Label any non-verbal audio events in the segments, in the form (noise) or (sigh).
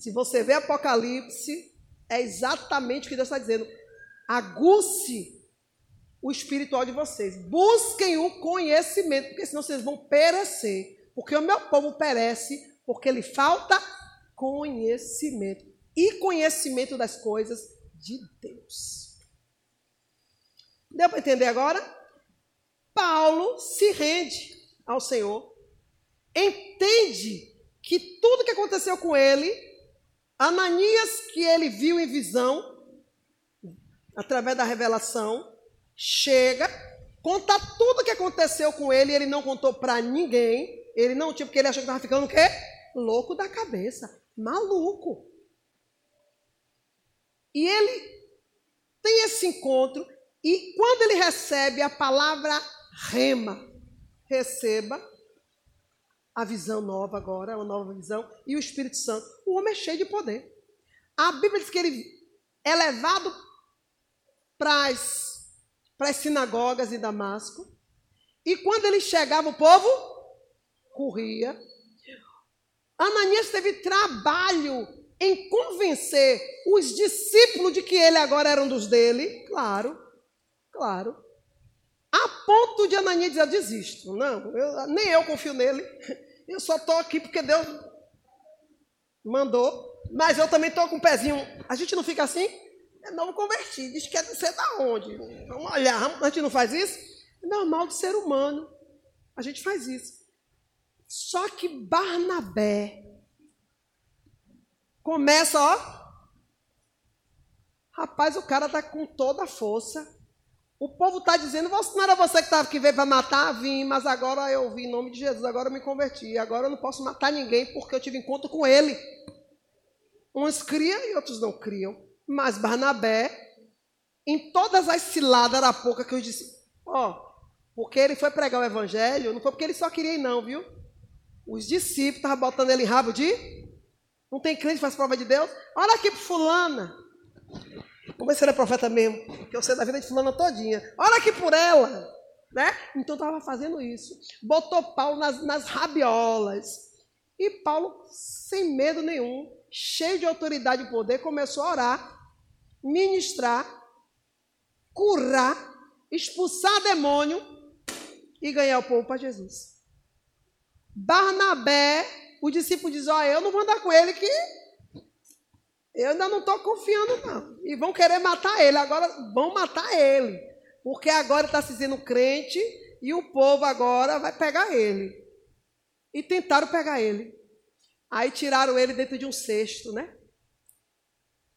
Se você vê Apocalipse, é exatamente o que Deus está dizendo. Aguce o espiritual de vocês. Busquem o conhecimento, porque senão vocês vão perecer. Porque o meu povo perece porque lhe falta conhecimento. E conhecimento das coisas de Deus. Deu para entender agora? Paulo se rende ao Senhor, entende que tudo que aconteceu com ele Ananias, que ele viu em visão, através da revelação, chega, conta tudo o que aconteceu com ele, ele não contou para ninguém, ele não tinha, porque ele achou que estava ficando o quê? Louco da cabeça, maluco. E ele tem esse encontro, e quando ele recebe a palavra rema, receba, a visão nova agora, uma nova visão, e o Espírito Santo. O homem é cheio de poder. A Bíblia diz que ele é levado para as, para as sinagogas de Damasco, e quando ele chegava, o povo corria. Ananias teve trabalho em convencer os discípulos de que ele agora era um dos dele, claro, claro. A ponto de Ananias dizer, desisto. Não, eu, nem eu confio nele. Eu só estou aqui porque Deus mandou. Mas eu também estou com o pezinho. A gente não fica assim? É novo convertido. Diz que é ser da onde? Vamos olhar. A gente não faz isso? É normal de ser humano. A gente faz isso. Só que Barnabé começa, ó. Rapaz, o cara está com toda a força. O povo está dizendo, não era você que, tava, que veio para matar? Vim, mas agora eu vim em nome de Jesus, agora eu me converti. Agora eu não posso matar ninguém porque eu tive encontro com ele. Uns criam e outros não criam. Mas Barnabé, em todas as ciladas da pouca que eu disse, ó, porque ele foi pregar o evangelho, não foi porque ele só queria ir não, viu? Os discípulos estavam botando ele em rabo de... Não tem crente que faz prova de Deus? Olha aqui para fulana. Se ele é profeta mesmo, porque eu sei da vida de fulana todinha. Olha aqui por ela, né? Então estava fazendo isso. Botou Paulo nas, nas rabiolas. E Paulo, sem medo nenhum, cheio de autoridade e poder, começou a orar, ministrar, curar, expulsar demônio e ganhar o povo para Jesus. Barnabé, o discípulo diz: Ó, eu não vou andar com ele que eu ainda não estou confiando, não. E vão querer matar ele. Agora vão matar ele. Porque agora está se dizendo crente e o povo agora vai pegar ele. E tentaram pegar ele. Aí tiraram ele dentro de um cesto, né?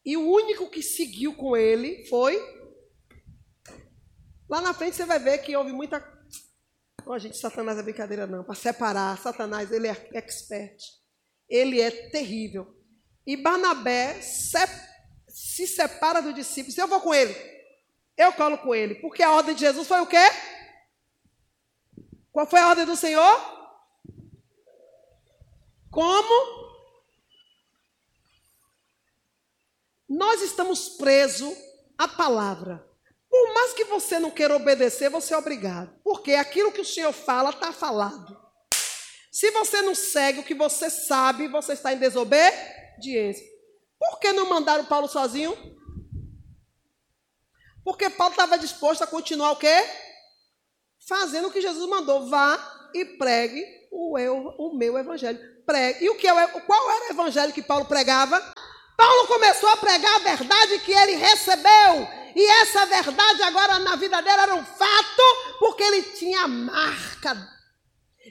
E o único que seguiu com ele foi. Lá na frente você vai ver que houve muita. Oh, gente, Satanás é brincadeira, não. Para separar, Satanás, ele é expert. Ele é terrível. E Barnabé se, se separa do discípulo. Eu vou com ele. Eu colo com ele. Porque a ordem de Jesus foi o quê? Qual foi a ordem do Senhor? Como? Nós estamos presos à palavra. Por mais que você não queira obedecer, você é obrigado. Porque aquilo que o Senhor fala está falado. Se você não segue o que você sabe, você está em desobediência obediência. Por que não mandaram Paulo sozinho? Porque Paulo estava disposto a continuar o quê? Fazendo o que Jesus mandou. Vá e pregue o, eu, o meu evangelho. Pregue. E o que é, qual era o evangelho que Paulo pregava? Paulo começou a pregar a verdade que ele recebeu. E essa verdade agora na vida dele era um fato, porque ele tinha marca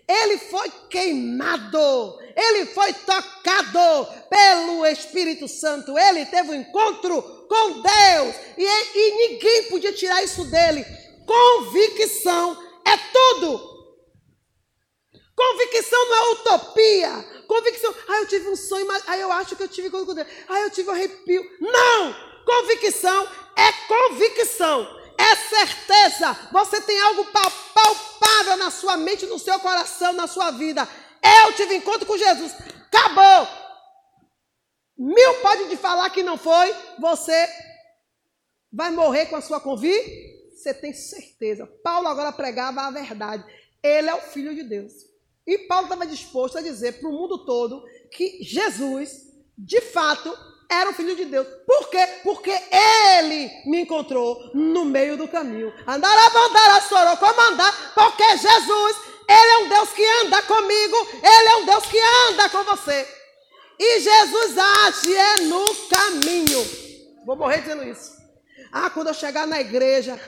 ele foi queimado, ele foi tocado pelo Espírito Santo, ele teve um encontro com Deus e, e ninguém podia tirar isso dele. Convicção é tudo. Convicção não é utopia. Convicção, ah, eu tive um sonho, mas ah, eu acho que eu tive com Deus. Ah, eu tive um arrepio. Não! Convicção é convicção é certeza. Você tem algo palpável na sua mente, no seu coração, na sua vida. Eu tive encontro com Jesus. Acabou. Mil pode te falar que não foi. Você vai morrer com a sua convicção. Você tem certeza. Paulo agora pregava a verdade. Ele é o Filho de Deus. E Paulo estava disposto a dizer para o mundo todo que Jesus de fato, era o filho de Deus. Por quê? Porque ele me encontrou no meio do caminho. Andar a bandar a comandar, porque Jesus, ele é um Deus que anda comigo, ele é um Deus que anda com você. E Jesus age é no caminho. Vou morrer dizendo isso. Ah, quando eu chegar na igreja,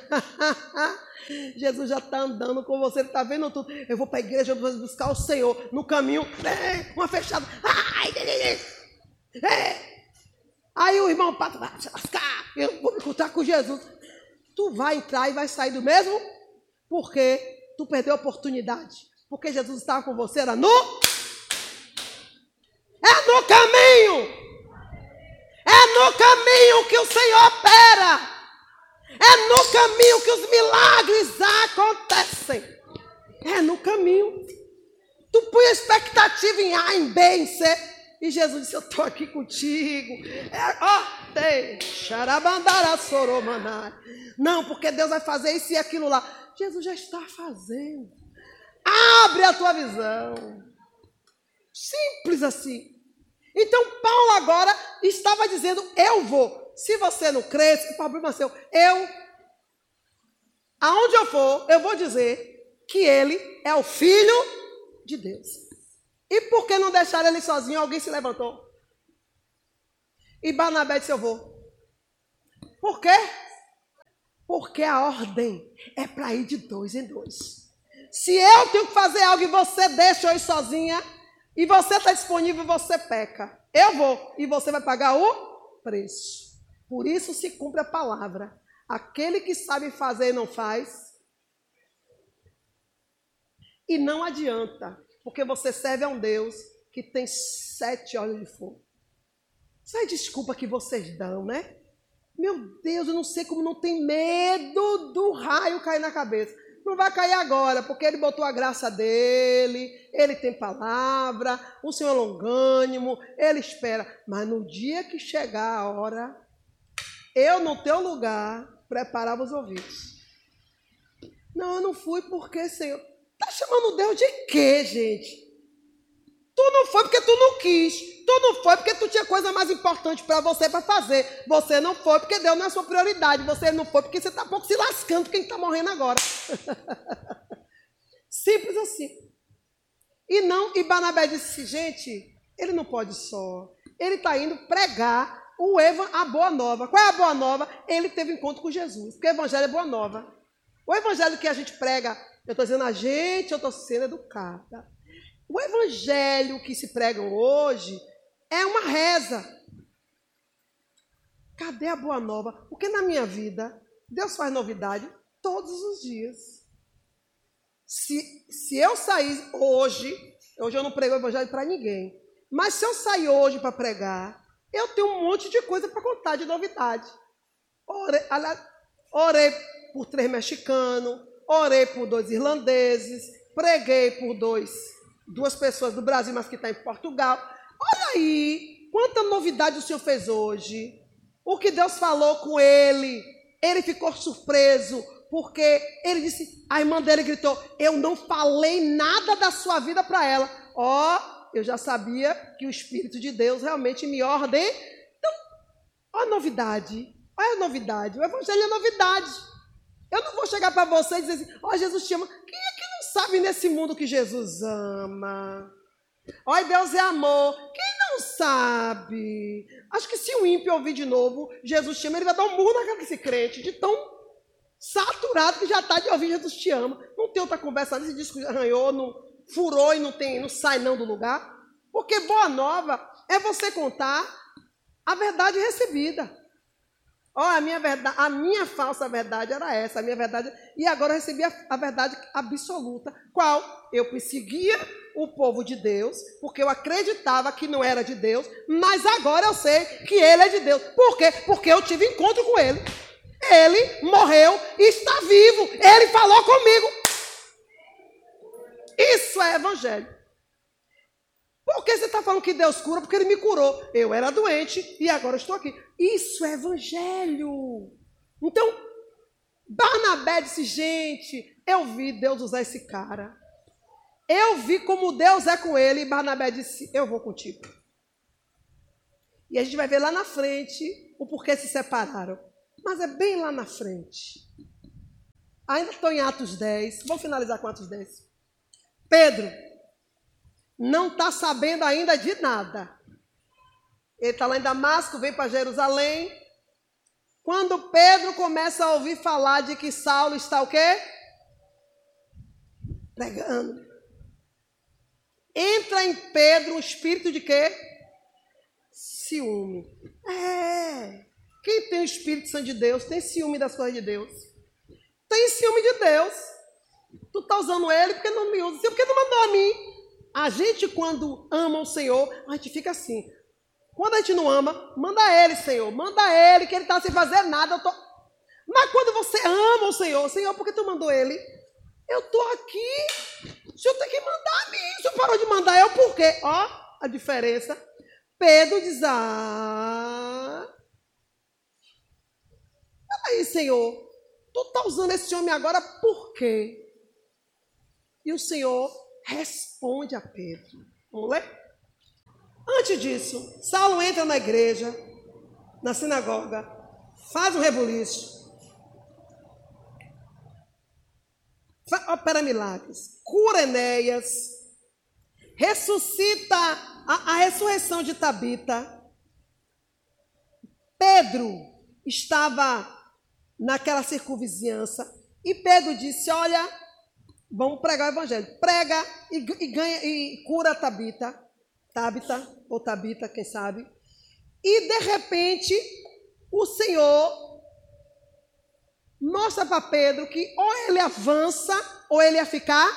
(laughs) Jesus já está andando com você, ele está vendo tudo. Eu vou para a igreja, eu vou buscar o Senhor no caminho, uma fechada. Ai. Aí o irmão Pato vai lascar, eu vou me encontrar com Jesus. Tu vai entrar e vai sair do mesmo, porque tu perdeu a oportunidade. Porque Jesus estava com você, era no. É no caminho. É no caminho que o Senhor opera. É no caminho que os milagres acontecem. É no caminho. Tu põe a expectativa em A, em B, em C. E Jesus disse: Eu estou aqui contigo. É, ó. Não, porque Deus vai fazer isso e aquilo lá. Jesus já está fazendo. Abre a tua visão. Simples assim. Então, Paulo agora estava dizendo: Eu vou. Se você não crê, o problema é seu. Eu, aonde eu for, eu vou dizer que ele é o filho de Deus. E por que não deixar ele sozinho? Alguém se levantou. E Barnabé disse: Eu vou. Por quê? Porque a ordem é para ir de dois em dois. Se eu tenho que fazer algo e você deixa eu ir sozinha, e você está disponível, você peca. Eu vou, e você vai pagar o preço. Por isso se cumpre a palavra. Aquele que sabe fazer e não faz. E não adianta, porque você serve a um Deus que tem sete olhos de fogo. Isso é desculpa que vocês dão, né? Meu Deus, eu não sei como não tem medo do raio cair na cabeça. Não vai cair agora, porque ele botou a graça dele, ele tem palavra, o Senhor é longânimo, ele espera. Mas no dia que chegar a hora, eu, no teu lugar, preparava os ouvidos. Não, eu não fui porque, Senhor. Tá chamando Deus de quê, gente? Tu não foi porque tu não quis. Tu não foi porque tu tinha coisa mais importante para você para fazer. Você não foi porque Deus não é sua prioridade. Você não foi porque você está pouco se lascando quem está morrendo agora. (laughs) Simples assim. E não, e Barnabé disse, gente, ele não pode só. Ele está indo pregar o Eva, a boa nova. Qual é a boa nova? Ele teve encontro com Jesus. Porque o evangelho é boa nova. O evangelho que a gente prega, eu estou dizendo a gente, eu estou sendo educada. O evangelho que se prega hoje é uma reza. Cadê a boa nova? Porque na minha vida, Deus faz novidade todos os dias. Se, se eu sair hoje, hoje eu não prego o evangelho para ninguém, mas se eu sair hoje para pregar, eu tenho um monte de coisa para contar de novidade. Orei, orei por três mexicanos, orei por dois irlandeses, preguei por dois, duas pessoas do Brasil, mas que estão tá em Portugal. Olha aí, quanta novidade o Senhor fez hoje. O que Deus falou com ele, ele ficou surpreso, porque ele disse, a irmã dele gritou, eu não falei nada da sua vida para ela. Ó, oh, eu já sabia que o Espírito de Deus realmente me ordem. Então, olha a novidade. Olha a novidade. O Evangelho é novidade. Eu não vou chegar para você e dizer assim, ó, oh, Jesus te ama. Quem é que não sabe nesse mundo que Jesus ama? Ó, Deus é amor. Quem não sabe? Acho que se o ímpio ouvir de novo, Jesus te ama, ele vai dar um murro na cara desse crente, de tão saturado que já está de ouvir Jesus te ama. Não tem outra conversa esse disco arranhou, não, furou e não, tem, não sai não do lugar. Porque boa nova é você contar a verdade recebida. Ó, oh, a minha verdade, a minha falsa verdade era essa, a minha verdade, e agora eu recebi a, a verdade absoluta. Qual? Eu perseguia o povo de Deus, porque eu acreditava que não era de Deus, mas agora eu sei que ele é de Deus. Por quê? Porque eu tive encontro com ele. Ele morreu e está vivo. Ele falou comigo. Isso é evangelho. Por que você está falando que Deus cura? Porque Ele me curou. Eu era doente e agora estou aqui. Isso é evangelho. Então, Barnabé disse: gente, eu vi Deus usar esse cara. Eu vi como Deus é com ele. E Barnabé disse: eu vou contigo. E a gente vai ver lá na frente o porquê se separaram. Mas é bem lá na frente. Ainda estou em Atos 10. Vamos finalizar com Atos 10. Pedro não está sabendo ainda de nada. Ele está lá em Damasco, vem para Jerusalém. Quando Pedro começa a ouvir falar de que Saulo está o quê? Pregando. Entra em Pedro um espírito de quê? Ciúme. É. Quem tem o Espírito Santo de Deus tem ciúme das coisas de Deus. Tem ciúme de Deus. Tu está usando ele porque não me usa. Porque não mandou a mim. A gente, quando ama o Senhor, a gente fica assim. Quando a gente não ama, manda ele, Senhor. Manda ele, que ele está sem fazer nada. Tô... Mas quando você ama o Senhor, Senhor, por que tu mandou ele? Eu estou aqui. O Senhor tem que mandar a mim. O Senhor parou de mandar eu por quê? Ó, a diferença. Pedro diz: Ah. Peraí, Senhor. Tu está usando esse homem agora por quê? E o Senhor responde a Pedro. Vamos ler? Antes disso, Saulo entra na igreja, na sinagoga, faz um rebuliço, opera milagres, cura Enéas, ressuscita a, a ressurreição de Tabita. Pedro estava naquela circunvizinhança e Pedro disse: Olha, vamos pregar o evangelho. Prega e, e ganha e cura Tabita. Tabita, ou Tabita, quem sabe. E de repente, o Senhor mostra para Pedro que ou ele avança ou ele ia ficar.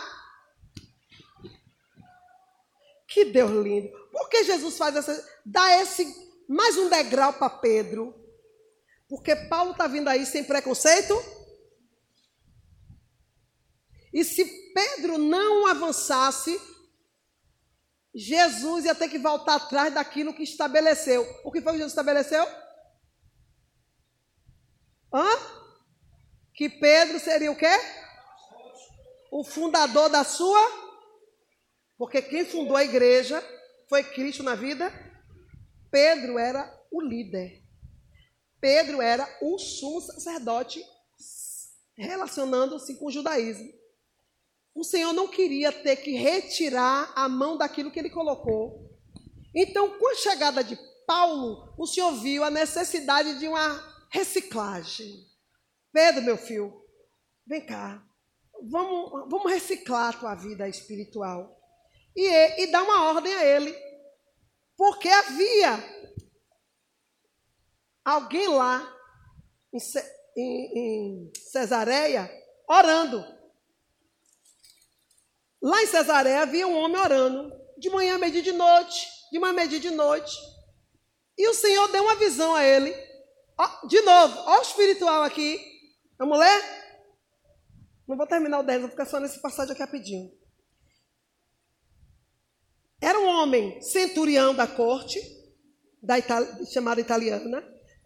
Que Deus lindo. Por que Jesus faz essa. dá esse mais um degrau para Pedro? Porque Paulo está vindo aí sem preconceito. E se Pedro não avançasse, Jesus ia ter que voltar atrás daquilo que estabeleceu. O que foi que Jesus estabeleceu? Hã? Que Pedro seria o quê? O fundador da sua. Porque quem fundou a igreja foi Cristo na vida. Pedro era o líder. Pedro era o sumo sacerdote relacionando-se com o judaísmo o Senhor não queria ter que retirar a mão daquilo que ele colocou. Então, com a chegada de Paulo, o Senhor viu a necessidade de uma reciclagem. Pedro, meu filho, vem cá. Vamos, vamos reciclar a tua vida espiritual. E, e dar uma ordem a ele. Porque havia alguém lá em, em, em Cesareia orando. Lá em Cesareia havia um homem orando, de manhã, meio de noite, de manhã, meio de noite. E o Senhor deu uma visão a ele. De novo, ó o espiritual aqui. Vamos ler? Não vou terminar o 10, vou ficar só nesse passagem aqui rapidinho. Era um homem centurião da corte, da Itali chamada italiana,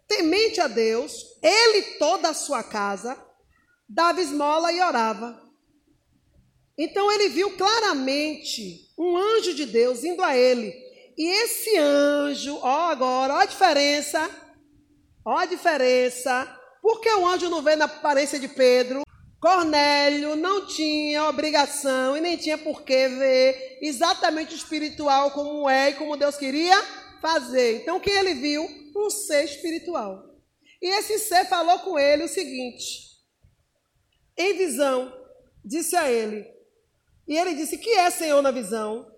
temente a Deus, ele toda a sua casa, dava esmola e orava. Então ele viu claramente um anjo de Deus indo a ele. E esse anjo, ó agora, ó a diferença, ó a diferença. Porque o anjo não veio na aparência de Pedro? Cornélio não tinha obrigação e nem tinha por que ver exatamente o espiritual como é e como Deus queria fazer. Então, o que ele viu? Um ser espiritual. E esse ser falou com ele o seguinte: em visão, disse a ele: e ele disse: Que é, Senhor, na visão?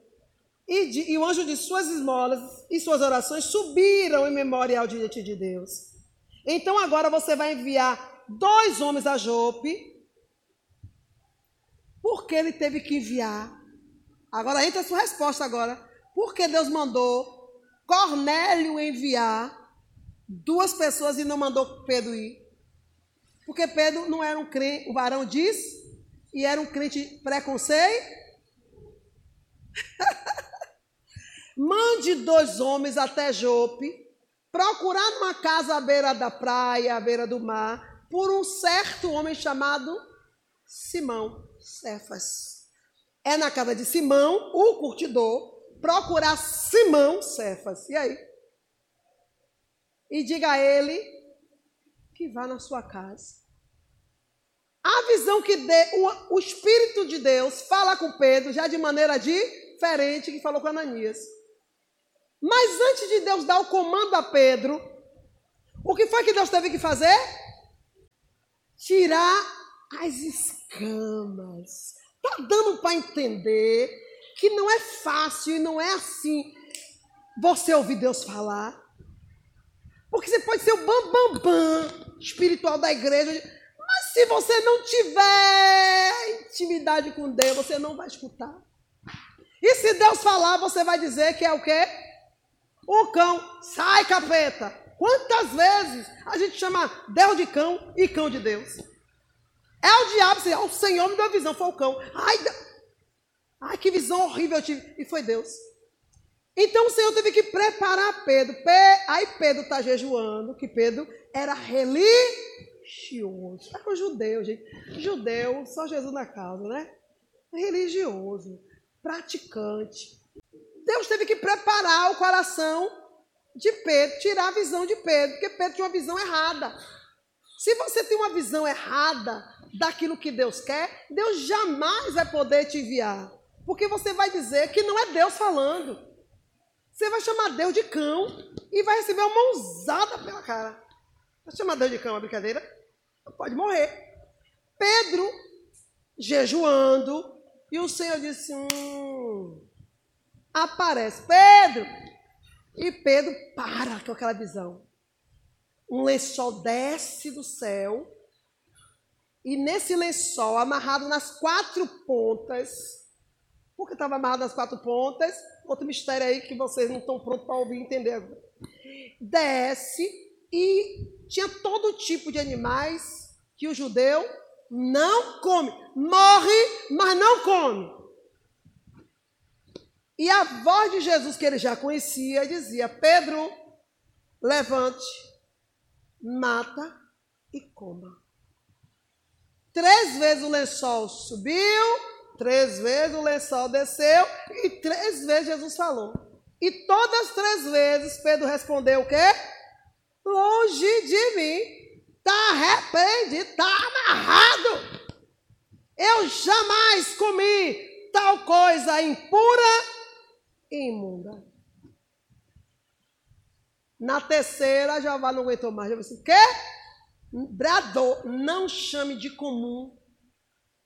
E, de, e o anjo de suas esmolas e suas orações subiram em memorial diante de Deus. Então agora você vai enviar dois homens a Jope. Por que ele teve que enviar? Agora entra a sua resposta agora. Por que Deus mandou Cornélio enviar duas pessoas e não mandou Pedro ir? Porque Pedro não era um crente, o varão diz e era um crente preconceito? (laughs) Mande dois homens até Jope, procurar numa casa à beira da praia, à beira do mar, por um certo homem chamado Simão Cefas. É na casa de Simão, o curtidor, procurar Simão Cefas. E aí? e diga a ele que vá na sua casa. A visão que dê, o, o Espírito de Deus fala com Pedro já de maneira diferente que falou com Ananias. Mas antes de Deus dar o comando a Pedro, o que foi que Deus teve que fazer? Tirar as escamas. Está dando para entender que não é fácil e não é assim você ouvir Deus falar. Porque você pode ser o bambambam bam, bam, espiritual da igreja, mas se você não tiver intimidade com Deus, você não vai escutar. E se Deus falar, você vai dizer que é o quê? O cão. Sai, capeta. Quantas vezes a gente chama Deus de cão e cão de Deus? É o diabo, assim, o Senhor me deu visão, foi o cão. Ai, ai, que visão horrível eu tive. E foi Deus. Então o Senhor teve que preparar Pedro. Aí Pedro está jejuando, que Pedro era religioso. Era um judeu, gente. Judeu, só Jesus na causa, né? Religioso, praticante. Deus teve que preparar o coração de Pedro, tirar a visão de Pedro, porque Pedro tinha uma visão errada. Se você tem uma visão errada daquilo que Deus quer, Deus jamais vai poder te enviar. Porque você vai dizer que não é Deus falando. Você vai chamar Deus de cão e vai receber uma mãozada pela cara. Vai chamar Deus de cão, é brincadeira? Pode morrer. Pedro jejuando, e o Senhor disse: hum, aparece Pedro. E Pedro para com aquela visão um lençol desce do céu, e nesse lençol, amarrado nas quatro pontas, por que estava amarrado nas quatro pontas? Outro mistério aí que vocês não estão prontos para ouvir e entender. Desce e tinha todo tipo de animais que o judeu não come. Morre, mas não come. E a voz de Jesus, que ele já conhecia, dizia: Pedro, levante mata e coma. Três vezes o lençol subiu, três vezes o lençol desceu e três vezes Jesus falou. E todas as três vezes Pedro respondeu o quê? Longe de mim. Está arrependido, está amarrado. Eu jamais comi tal coisa impura e imunda. Na terceira, Jeová não aguentou mais. Já disse, quê? Bradou, não chame de comum,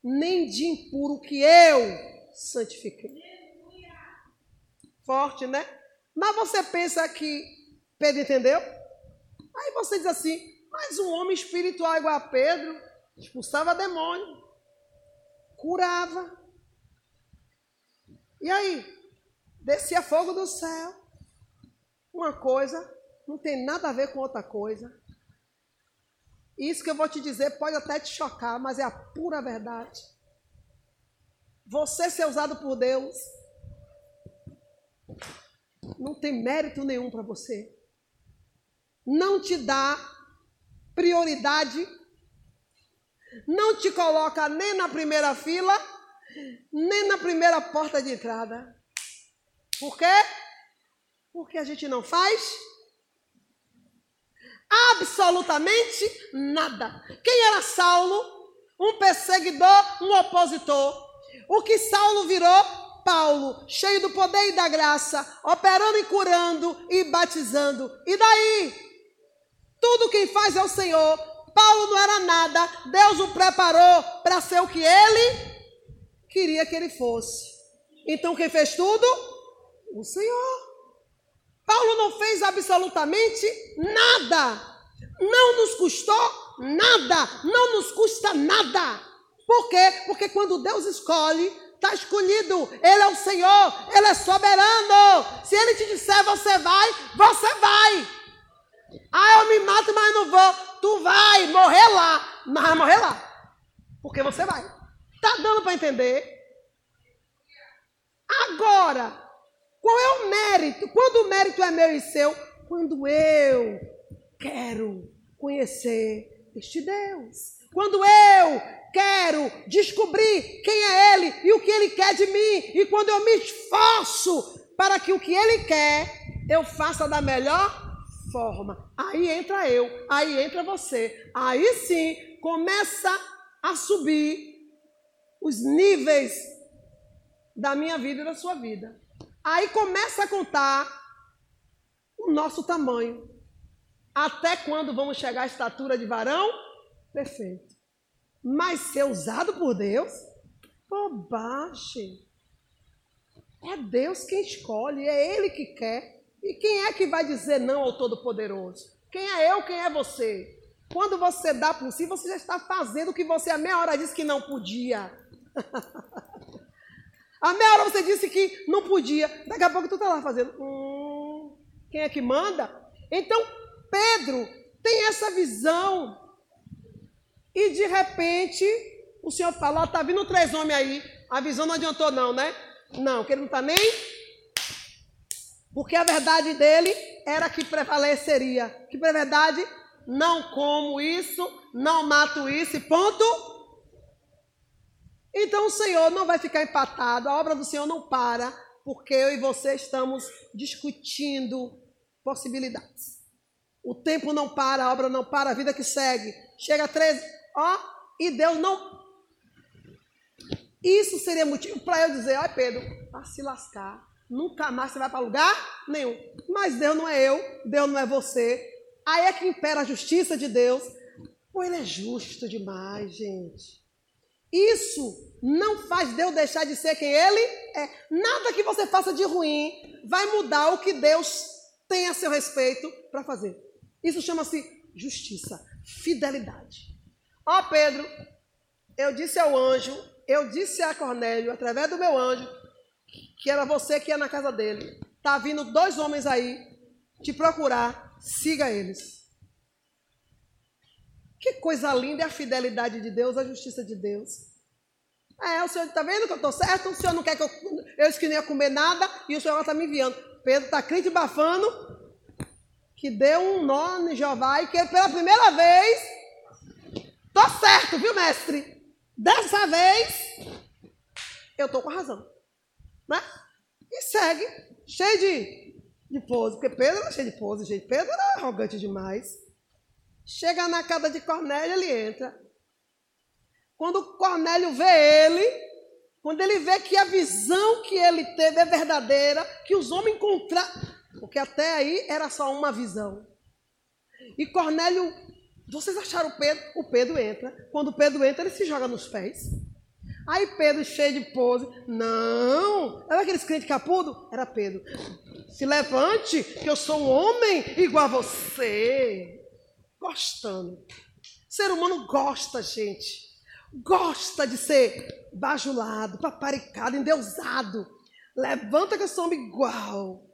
nem de impuro que eu santifiquei. Forte, né? Mas você pensa que Pedro entendeu? Aí você diz assim, mas um homem espiritual igual a Pedro, expulsava demônio, curava. E aí? Descia fogo do céu. Uma coisa não tem nada a ver com outra coisa. Isso que eu vou te dizer pode até te chocar, mas é a pura verdade. Você ser usado por Deus não tem mérito nenhum para você. Não te dá prioridade, não te coloca nem na primeira fila, nem na primeira porta de entrada. Por quê? Porque a gente não faz Absolutamente nada. Quem era Saulo? Um perseguidor, um opositor. O que Saulo virou? Paulo, cheio do poder e da graça, operando e curando e batizando. E daí? Tudo quem faz é o Senhor. Paulo não era nada. Deus o preparou para ser o que ele queria que ele fosse. Então quem fez tudo? O Senhor. Paulo não fez absolutamente nada. Não nos custou nada. Não nos custa nada. Por quê? Porque quando Deus escolhe, está escolhido. Ele é o Senhor, Ele é soberano. Se Ele te disser você vai, você vai. Ah, eu me mato, mas não vou. Tu vai morrer lá, mas vai morrer lá. Porque você vai. Tá dando para entender? Agora, qual é o mérito? Quando o mérito é meu e seu? Quando eu quero conhecer este Deus. Quando eu quero descobrir quem é Ele e o que Ele quer de mim. E quando eu me esforço para que o que Ele quer eu faça da melhor forma. Aí entra eu, aí entra você. Aí sim começa a subir os níveis da minha vida e da sua vida. Aí começa a contar o nosso tamanho. Até quando vamos chegar à estatura de varão? Perfeito. Mas ser usado por Deus? Bobagem. É Deus quem escolhe, é Ele que quer. E quem é que vai dizer não ao Todo-Poderoso? Quem é eu, quem é você? Quando você dá por si, você já está fazendo o que você a meia hora disse que não podia. (laughs) a meia hora você disse que não podia. Daqui a pouco tu está lá fazendo. Hum, quem é que manda? Então, Pedro tem essa visão. E de repente, o Senhor fala: está vindo três homens aí. A visão não adiantou, não, né? Não, que ele não está nem. Porque a verdade dele era que prevaleceria. Que verdade? Não como isso, não mato isso, e ponto. Então o Senhor não vai ficar empatado, a obra do Senhor não para, porque eu e você estamos discutindo possibilidades. O tempo não para, a obra não para, a vida que segue. Chega a 13, ó, e Deus não isso seria motivo para eu dizer, olha Pedro, para se lascar, nunca mais você vai para lugar nenhum. Mas Deus não é eu, Deus não é você. Aí é que impera a justiça de Deus. Pô, ele é justo demais, gente. Isso não faz Deus deixar de ser quem ele é. Nada que você faça de ruim vai mudar o que Deus tem a seu respeito para fazer. Isso chama-se justiça, fidelidade. Ó Pedro, eu disse ao anjo eu disse a Cornélio, através do meu anjo, que era você que ia na casa dele. Tá vindo dois homens aí te procurar, siga eles. Que coisa linda é a fidelidade de Deus, a justiça de Deus. É, o senhor está vendo que eu estou certo? O senhor não quer que eu, eu disse que não ia comer nada e o senhor está me enviando. Pedro está crente e bafando que deu um nó em Jeová e que pela primeira vez, estou certo, viu, mestre? Dessa vez, eu estou com a razão. Né? E segue, cheio de, de pose. Porque Pedro era cheio de pose, gente. Pedro era arrogante demais. Chega na casa de Cornélio, ele entra. Quando Cornélio vê ele, quando ele vê que a visão que ele teve é verdadeira, que os homens encontraram. Porque até aí era só uma visão. E Cornélio vocês acharam o Pedro? O Pedro entra. Quando o Pedro entra, ele se joga nos pés. Aí Pedro, cheio de pose, não, era aquele crente capudo? Era Pedro. Se levante, que eu sou um homem igual a você. Gostando. ser humano gosta, gente. Gosta de ser bajulado, paparicado, endeusado. Levanta que eu sou homem igual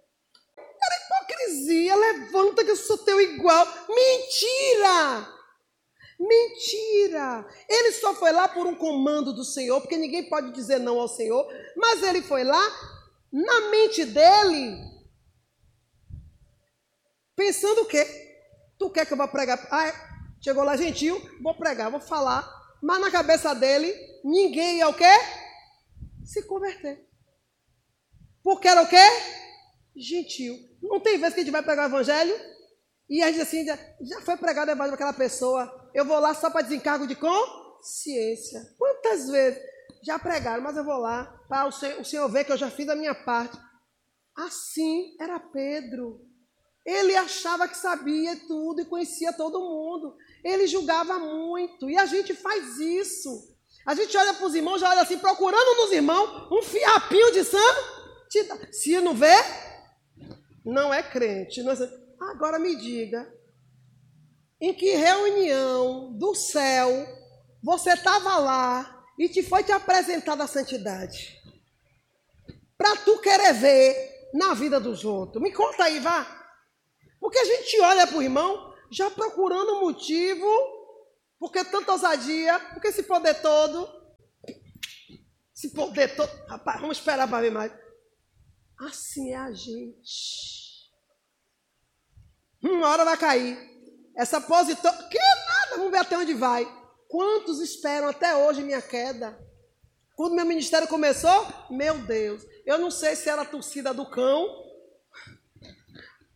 hipocrisia, levanta que eu sou teu igual. Mentira! Mentira! Ele só foi lá por um comando do Senhor, porque ninguém pode dizer não ao Senhor, mas ele foi lá na mente dele, pensando o quê? Tu quer que eu vá pregar? Ah, é? chegou lá gentil, vou pregar, vou falar, mas na cabeça dele, ninguém ia o quê? Se converter. Porque era o quê? Gentil. Não tem vez que a gente vai pregar o evangelho e a gente assim, já, já foi pregado o evangelho para aquela pessoa. Eu vou lá só para desencargo de consciência. Quantas vezes já pregaram, mas eu vou lá para o senhor, o senhor ver que eu já fiz a minha parte. Assim era Pedro. Ele achava que sabia tudo e conhecia todo mundo. Ele julgava muito. E a gente faz isso. A gente olha para os irmãos, já olha assim, procurando nos irmãos um fiapinho de santo. Se não vê, não é crente. Não é... Agora me diga, em que reunião do céu você estava lá e te foi te apresentada a santidade? Para tu querer ver na vida dos outros. Me conta aí, vá. Porque a gente olha para o irmão já procurando motivo, porque tanta ousadia, porque esse poder todo, esse poder todo, rapaz, vamos esperar para ver mais. Assim é a gente. Uma hora vai cair. Essa pose toda. Que nada, vamos ver até onde vai. Quantos esperam até hoje minha queda? Quando meu ministério começou, meu Deus, eu não sei se era a torcida do cão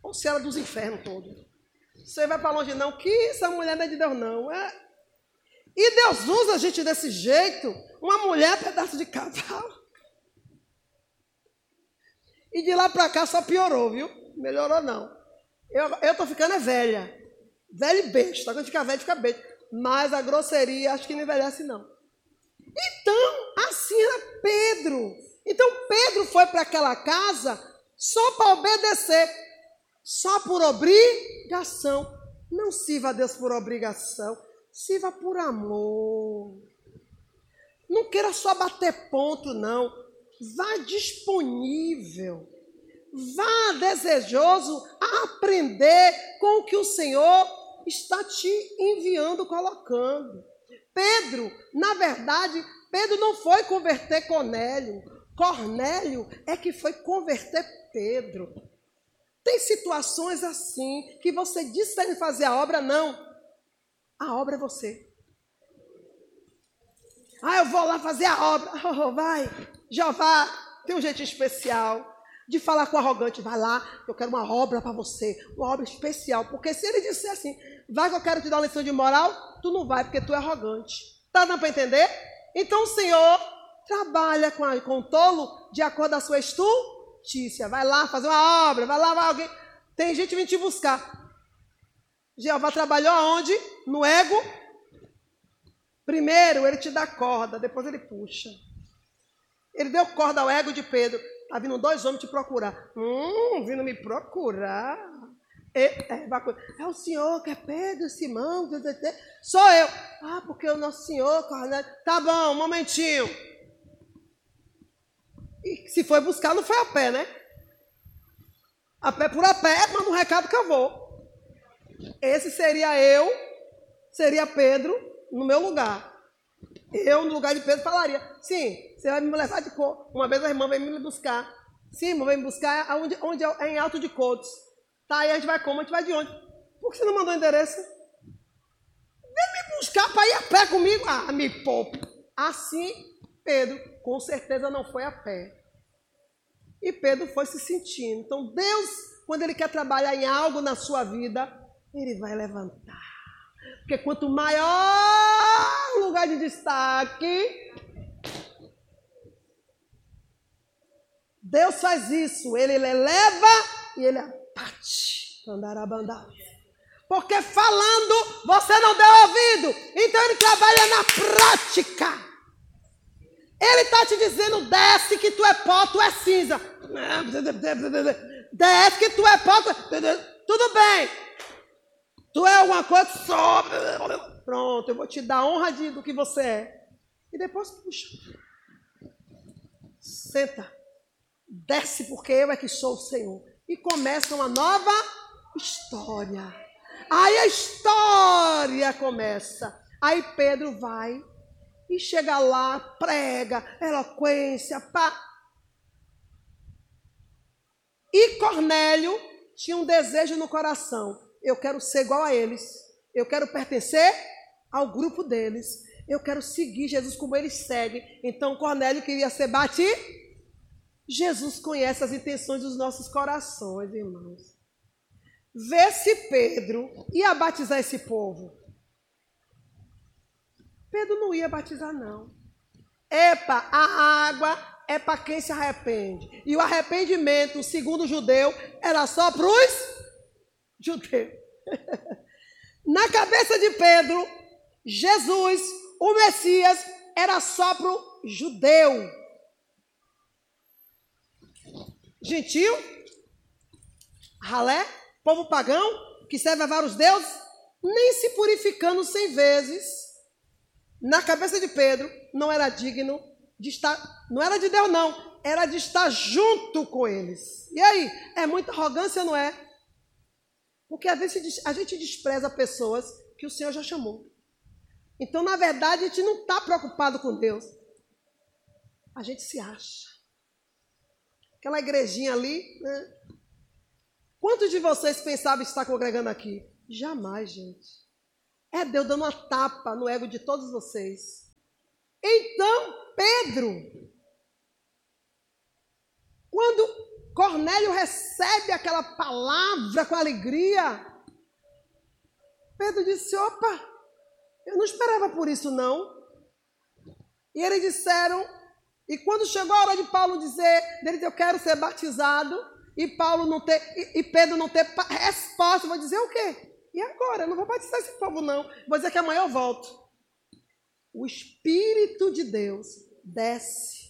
ou se era dos infernos todos. Você vai para longe, não. Que essa mulher não é de Deus, não. É... E Deus usa a gente desse jeito. Uma mulher, pedaço de cavalo. E de lá para cá só piorou, viu? Melhorou não. Eu, tô ficando é velha. Velha e besta. Quando fica velho, fica besta. Mas a grosseria acho que não envelhece, não. Então, assim era Pedro. Então Pedro foi para aquela casa só para obedecer, só por obrigação. Não sirva a Deus por obrigação, sirva por amor. Não queira só bater ponto, não. Vá disponível. Vá desejoso a aprender com o que o Senhor está te enviando, colocando. Pedro, na verdade, Pedro não foi converter Cornélio. Cornélio é que foi converter Pedro. Tem situações assim que você disse que fazer a obra, não. A obra é você. Ah, eu vou lá fazer a obra. (laughs) Oh, vai. Jeová tem um jeito especial de falar com o arrogante. Vai lá, eu quero uma obra para você. Uma obra especial. Porque se ele disser assim, vai que eu quero te dar uma lição de moral, tu não vai porque tu é arrogante. Tá dando para entender? Então o Senhor trabalha com, a, com o tolo de acordo com a sua estultícia. Vai lá fazer uma obra, vai lá, vai alguém. Tem gente vindo te buscar. Jeová trabalhou aonde? No ego. Primeiro ele te dá corda, depois ele puxa. Ele deu corda ao ego de Pedro. Tá vindo dois homens te procurar. Hum, vindo me procurar. É, é, é o senhor que é Pedro, Simão, sou eu. Ah, porque o nosso senhor, Cornélio. Tá bom, um momentinho. E se foi buscar, não foi a pé, né? A pé por a pé, manda um recado que eu vou. Esse seria eu, seria Pedro no meu lugar. Eu, no lugar de Pedro, falaria: sim, você vai me levar de cor. Uma vez a irmã veio me buscar. Sim, irmã, vem me buscar onde, onde é em Alto de Cotos. Tá, aí a gente vai como? A gente vai de onde? Por que você não mandou o endereço? Vem me buscar para ir a pé comigo. Ah, me poupe. Assim, Pedro, com certeza não foi a pé. E Pedro foi se sentindo. Então, Deus, quando Ele quer trabalhar em algo na sua vida, Ele vai levantar. Porque quanto maior lugar de destaque, Deus faz isso. Ele eleva e ele abate. Porque falando, você não deu ouvido. Então ele trabalha na prática. Ele está te dizendo, desce que tu é pó, tu é cinza. Desce que tu é pó, tu... É- tudo bem. Tu é alguma coisa, sobe. Pronto, eu vou te dar honra de, do que você é. E depois puxa. Senta. Desce porque eu é que sou o Senhor. E começa uma nova história. Aí a história começa. Aí Pedro vai e chega lá, prega, eloquência, pá. E Cornélio tinha um desejo no coração eu quero ser igual a eles. Eu quero pertencer ao grupo deles. Eu quero seguir Jesus como eles seguem. Então Cornélio queria ser batido. Jesus conhece as intenções dos nossos corações, irmãos. Vê se Pedro ia batizar esse povo. Pedro não ia batizar, não. Epa, a água é para quem se arrepende. E o arrependimento, segundo o judeu, era só para os judeu. (laughs) Na cabeça de Pedro, Jesus, o Messias, era só para o judeu. Gentil, ralé, povo pagão, que serve a vários deuses, nem se purificando cem vezes. Na cabeça de Pedro, não era digno de estar, não era de Deus, não, era de estar junto com eles. E aí, é muita arrogância, não é? Porque às vezes a gente despreza pessoas que o Senhor já chamou. Então, na verdade, a gente não está preocupado com Deus. A gente se acha. Aquela igrejinha ali, né? Quantos de vocês pensavam estar congregando aqui? Jamais, gente. É Deus dando uma tapa no ego de todos vocês. Então, Pedro, quando Cornélio recebe aquela palavra com alegria. Pedro disse: opa, eu não esperava por isso, não. E eles disseram, e quando chegou a hora de Paulo dizer, dele eu quero ser batizado, e Paulo não ter, e, e Pedro não ter resposta, vou dizer o quê? E agora? Eu não vou batizar esse povo, não. Vou dizer que amanhã eu volto. O Espírito de Deus desce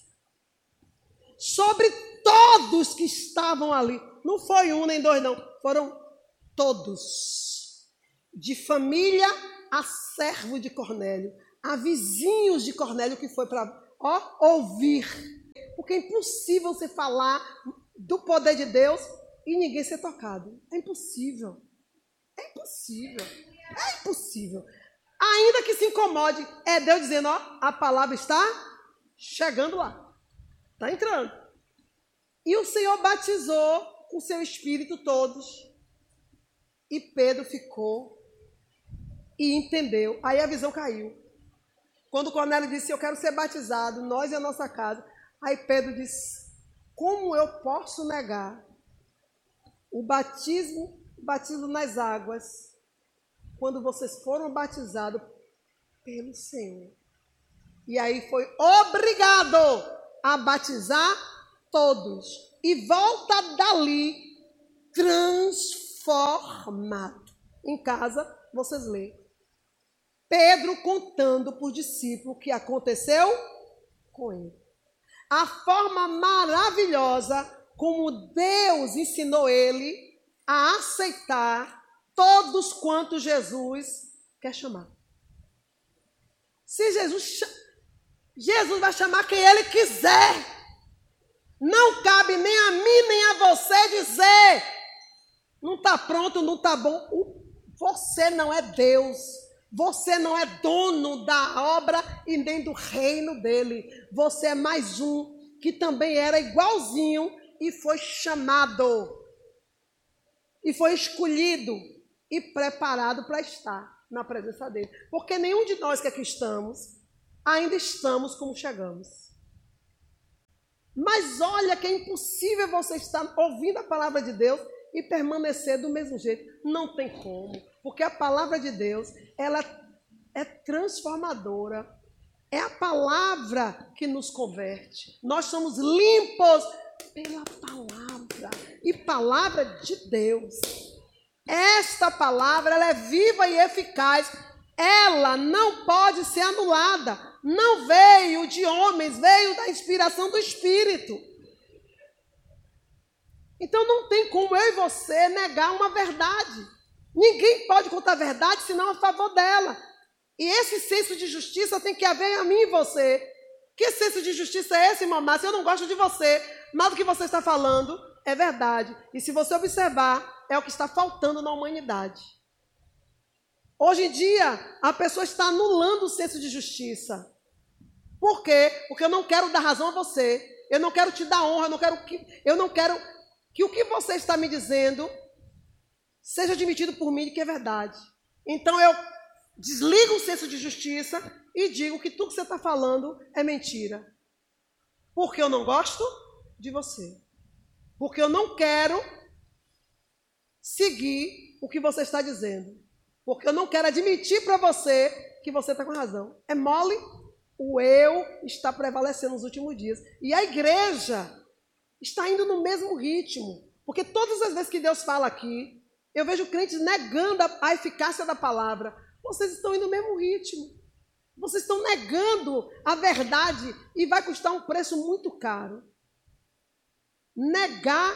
sobre todos que estavam ali. Não foi um nem dois, não. Foram todos. De família a servo de Cornélio, a vizinhos de Cornélio que foi para ouvir. Porque é impossível você falar do poder de Deus e ninguém ser tocado. É impossível. É impossível. É impossível. Ainda que se incomode, é Deus dizendo, ó, a palavra está chegando lá. Está entrando. E o Senhor batizou com seu espírito todos. E Pedro ficou e entendeu. Aí a visão caiu. Quando Cornélio disse, eu quero ser batizado, nós e a nossa casa. Aí Pedro disse, como eu posso negar o batismo batismo nas águas, quando vocês foram batizados pelo Senhor. E aí foi obrigado a batizar todos. E volta dali transformado. Em casa, vocês lêem. Pedro contando por discípulo o que aconteceu com ele. A forma maravilhosa como Deus ensinou ele a aceitar todos quantos Jesus quer chamar. Se Jesus Jesus vai chamar quem ele quiser. Não cabe nem a mim nem a você dizer não está pronto, não está bom. Você não é Deus. Você não é dono da obra e nem do reino dele. Você é mais um que também era igualzinho e foi chamado e foi escolhido e preparado para estar na presença dele. Porque nenhum de nós que aqui estamos ainda estamos como chegamos. Mas olha que é impossível você estar ouvindo a palavra de Deus e permanecer do mesmo jeito. Não tem como, porque a palavra de Deus, ela é transformadora. É a palavra que nos converte. Nós somos limpos pela palavra. E palavra de Deus. Esta palavra ela é viva e eficaz. Ela não pode ser anulada. Não veio de homens, veio da inspiração do Espírito. Então não tem como eu e você negar uma verdade. Ninguém pode contar a verdade senão a favor dela. E esse senso de justiça tem que haver a mim e você. Que senso de justiça é esse, mamãe? Se eu não gosto de você, mas o que você está falando é verdade. E se você observar, é o que está faltando na humanidade. Hoje em dia, a pessoa está anulando o senso de justiça. Por quê? Porque eu não quero dar razão a você. Eu não quero te dar honra, eu não quero que, eu não quero que o que você está me dizendo seja admitido por mim que é verdade. Então eu desligo o senso de justiça e digo que tudo que você está falando é mentira. Porque eu não gosto de você. Porque eu não quero seguir o que você está dizendo. Porque eu não quero admitir para você que você está com razão. É mole? O eu está prevalecendo nos últimos dias. E a igreja está indo no mesmo ritmo. Porque todas as vezes que Deus fala aqui, eu vejo crentes negando a, eficácia da palavra. Vocês estão indo no mesmo ritmo. Vocês estão negando a verdade e vai custar um preço muito caro negar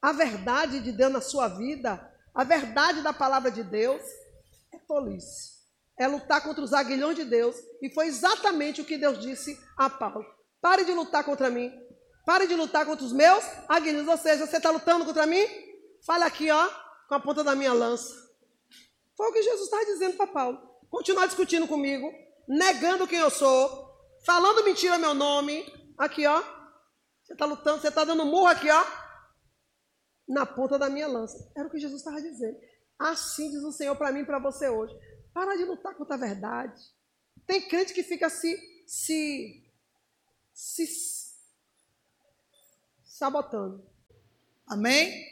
a verdade de Deus na sua vida, a verdade da palavra de Deus, é tolice. É lutar contra os aguilhões de Deus. E foi exatamente o que Deus disse a Paulo. Pare de lutar contra mim. Pare de lutar contra os meus aguilhões. Ou seja, você está lutando contra mim? Fala aqui, ó, com a ponta da minha lança. Foi o que Jesus estava dizendo para Paulo. Continuar discutindo comigo, negando quem eu sou, falando mentira meu nome. Aqui, ó, você está lutando, você está dando murro aqui, ó, na ponta da minha lança. Era o que Jesus estava dizendo. Assim diz o Senhor para mim e para você hoje. Para de lutar contra a verdade. Tem crente que fica se, se, se sabotando. Amém?